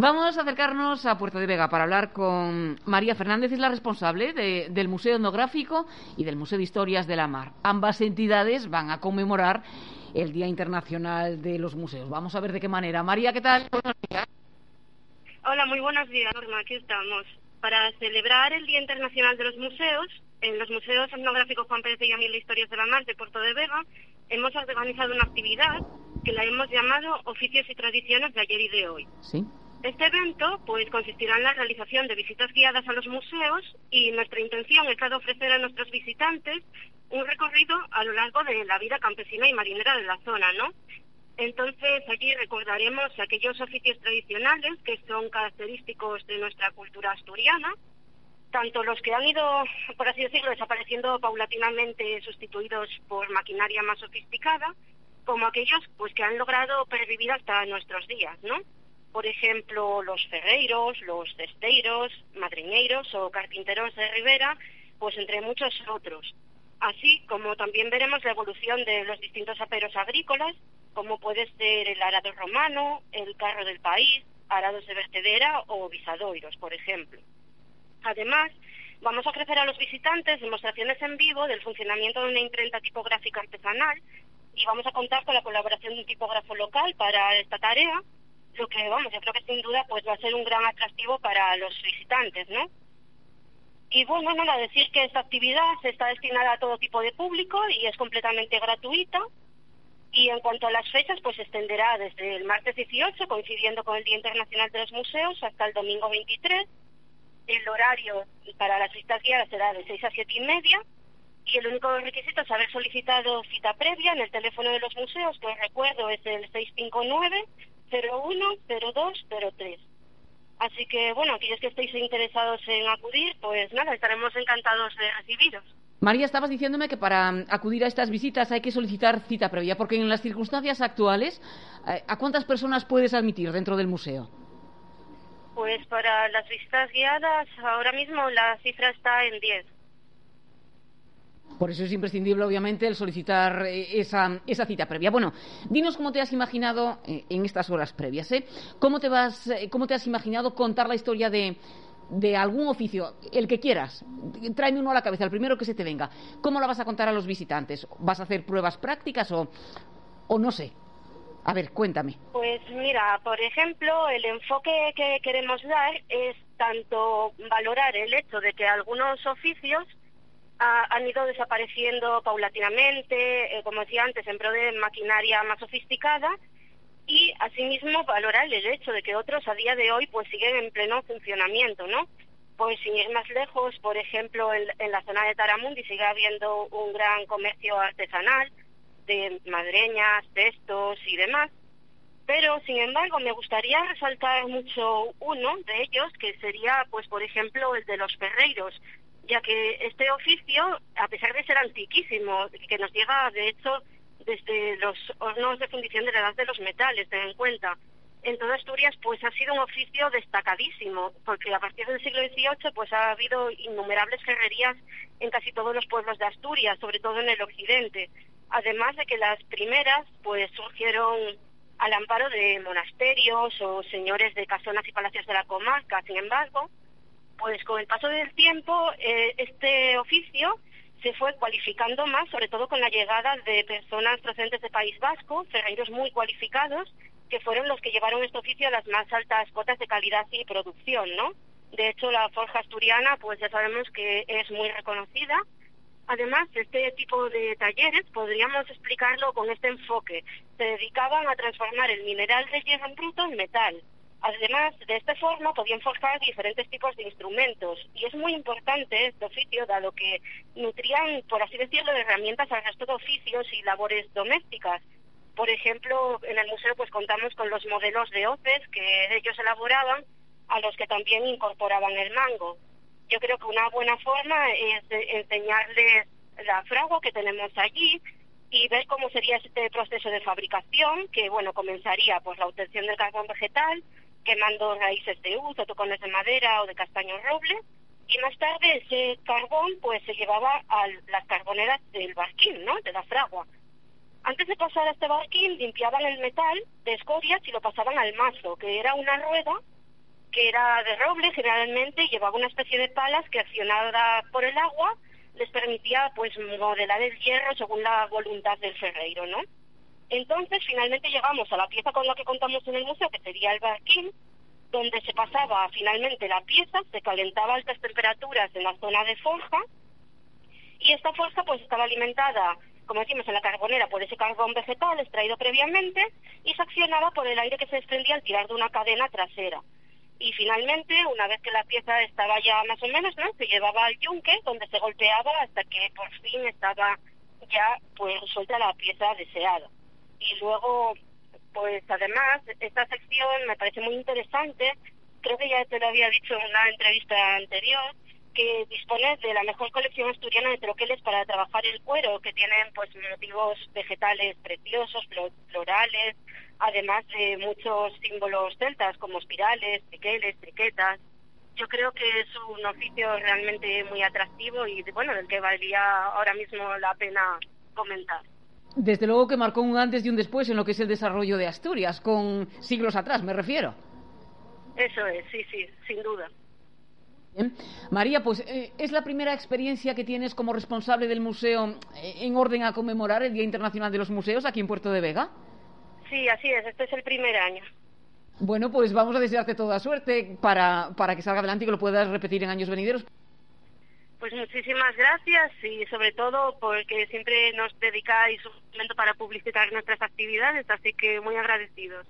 Vamos a acercarnos a Puerto de Vega para hablar con María Fernández, es la responsable de, del Museo Etnográfico y del Museo de Historias de la Mar. Ambas entidades van a conmemorar el Día Internacional de los Museos. Vamos a ver de qué manera. María, ¿qué tal? Buenos días. Hola, muy buenos días, Norma. Aquí estamos. Para celebrar el Día Internacional de los Museos, en los Museos Etnográficos Juan Pérez de Yamil de Historias de la Mar de Puerto de Vega, hemos organizado una actividad que la hemos llamado Oficios y Tradiciones de ayer y de hoy. Sí. Este evento pues consistirá en la realización de visitas guiadas a los museos y nuestra intención es la de ofrecer a nuestros visitantes un recorrido a lo largo de la vida campesina y marinera de la zona, ¿no? Entonces aquí recordaremos aquellos oficios tradicionales que son característicos de nuestra cultura asturiana, tanto los que han ido, por así decirlo, desapareciendo paulatinamente, sustituidos por maquinaria más sofisticada, como aquellos pues que han logrado pervivir hasta nuestros días, ¿no? Por ejemplo, los ferreiros, los cesteiros, madriñeiros o carpinteros de Rivera, pues entre muchos otros. Así como también veremos la evolución de los distintos aperos agrícolas, como puede ser el arado romano, el carro del país, arados de vertedera o visadoiros, por ejemplo. Además, vamos a ofrecer a los visitantes demostraciones en vivo del funcionamiento de una imprenta tipográfica artesanal y vamos a contar con la colaboración de un tipógrafo local para esta tarea lo que vamos, yo creo que sin duda pues va a ser un gran atractivo para los visitantes, ¿no? Y bueno, nada, decir que esta actividad está destinada a todo tipo de público y es completamente gratuita. Y en cuanto a las fechas, pues se extenderá desde el martes 18, coincidiendo con el Día Internacional de los Museos, hasta el domingo 23. El horario para las visitas guiadas será de 6 a 7 y media. Y el único requisito es haber solicitado cita previa en el teléfono de los museos, que os recuerdo es el 659 010203. Así que, bueno, aquellos que estéis interesados en acudir, pues nada, estaremos encantados de recibiros. María, estabas diciéndome que para mm, acudir a estas visitas hay que solicitar cita previa, porque en las circunstancias actuales, eh, ¿a cuántas personas puedes admitir dentro del museo? Pues para las visitas guiadas, ahora mismo la cifra está en 10. Por eso es imprescindible, obviamente, el solicitar eh, esa, esa cita previa. Bueno, dinos cómo te has imaginado eh, en estas horas previas. ¿eh? ¿Cómo, te vas, eh, ¿Cómo te has imaginado contar la historia de, de algún oficio, el que quieras? Tráeme uno a la cabeza, el primero que se te venga. ¿Cómo la vas a contar a los visitantes? ¿Vas a hacer pruebas prácticas o, o no sé? A ver, cuéntame. Pues mira, por ejemplo, el enfoque que queremos dar es tanto valorar el hecho de que algunos oficios han ido desapareciendo paulatinamente, eh, como decía antes, en pro de maquinaria más sofisticada y asimismo valorar el hecho de que otros a día de hoy pues siguen en pleno funcionamiento, ¿no? Pues sin ir más lejos, por ejemplo, en, la zona de Taramundi sigue habiendo un gran comercio artesanal de madreñas, textos y demás, pero sin embargo me gustaría resaltar mucho uno de ellos que sería pues por ejemplo el de los ferreiros ya que este oficio, a pesar de ser antiquísimo, que nos llega de hecho desde los hornos de fundición de la edad de los metales, ten en cuenta, en toda Asturias pues ha sido un oficio destacadísimo, porque a partir del siglo XVIII pues ha habido innumerables ferrerías en casi todos los pueblos de Asturias, sobre todo en el occidente. Además de que las primeras pues surgieron al amparo de monasterios o señores de casonas y palacios de la comarca. Sin embargo, pues con el paso del tiempo eh, este oficio se fue cualificando más, sobre todo con la llegada de personas procedentes de País Vasco, ferreiros muy cualificados, que fueron los que llevaron este oficio a las más altas cotas de calidad y producción, ¿no? De hecho, la forja asturiana, pues ya sabemos que es muy reconocida. Además, este tipo de talleres podríamos explicarlo con este enfoque. Se dedicaban a transformar el mineral de hierro en bruto en metal, Además, de esta forma podían forjar diferentes tipos de instrumentos y es muy importante este oficio dado que nutrían, por así decirlo, de herramientas al resto de oficios y labores domésticas. Por ejemplo, en el museo pues contamos con los modelos de hoces que ellos elaboraban, a los que también incorporaban el mango. Yo creo que una buena forma es enseñarles la fragua que tenemos allí y ver cómo sería este proceso de fabricación, que bueno, comenzaría pues la obtención del carbón vegetal, quemando raíces de uz o tocones de madera o de castaño roble, y más tarde ese carbón pues se llevaba a las carboneras del barquín, ¿no? De la fragua. Antes de pasar a este barquín limpiaban el metal de escorias y lo pasaban al mazo, que era una rueda que era de roble generalmente y llevaba una especie de palas que accionada por el agua les permitía pues modelar el hierro según la voluntad del ferreiro, ¿no? Entonces finalmente llegamos a la pieza con la que contamos en el museo, que sería el barquín, donde se pasaba finalmente la pieza, se calentaba a altas temperaturas en la zona de forja y esta forja pues estaba alimentada, como decimos, en la carbonera por ese carbón vegetal extraído previamente y se accionaba por el aire que se desprendía al tirar de una cadena trasera. Y finalmente, una vez que la pieza estaba ya más o menos, ¿no? Se llevaba al yunque, donde se golpeaba hasta que por fin estaba ya pues suelta la pieza deseada. Y luego pues además, esta sección me parece muy interesante. Creo que ya te lo había dicho en una entrevista anterior, que dispone de la mejor colección asturiana de troqueles para trabajar el cuero, que tienen pues motivos vegetales preciosos, florales, además de muchos símbolos celtas como espirales, triqueles, triquetas. Yo creo que es un oficio realmente muy atractivo y bueno, del que valía ahora mismo la pena comentar. Desde luego que marcó un antes y un después en lo que es el desarrollo de Asturias, con siglos atrás, me refiero. Eso es, sí, sí, sin duda. María, pues eh, es la primera experiencia que tienes como responsable del museo eh, en orden a conmemorar el Día Internacional de los Museos aquí en Puerto de Vega. Sí, así es, este es el primer año. Bueno, pues vamos a desearte toda suerte para, para que salga adelante y que lo puedas repetir en años venideros. Pues muchísimas gracias y sobre todo porque siempre nos dedicáis un momento para publicitar nuestras actividades, así que muy agradecidos.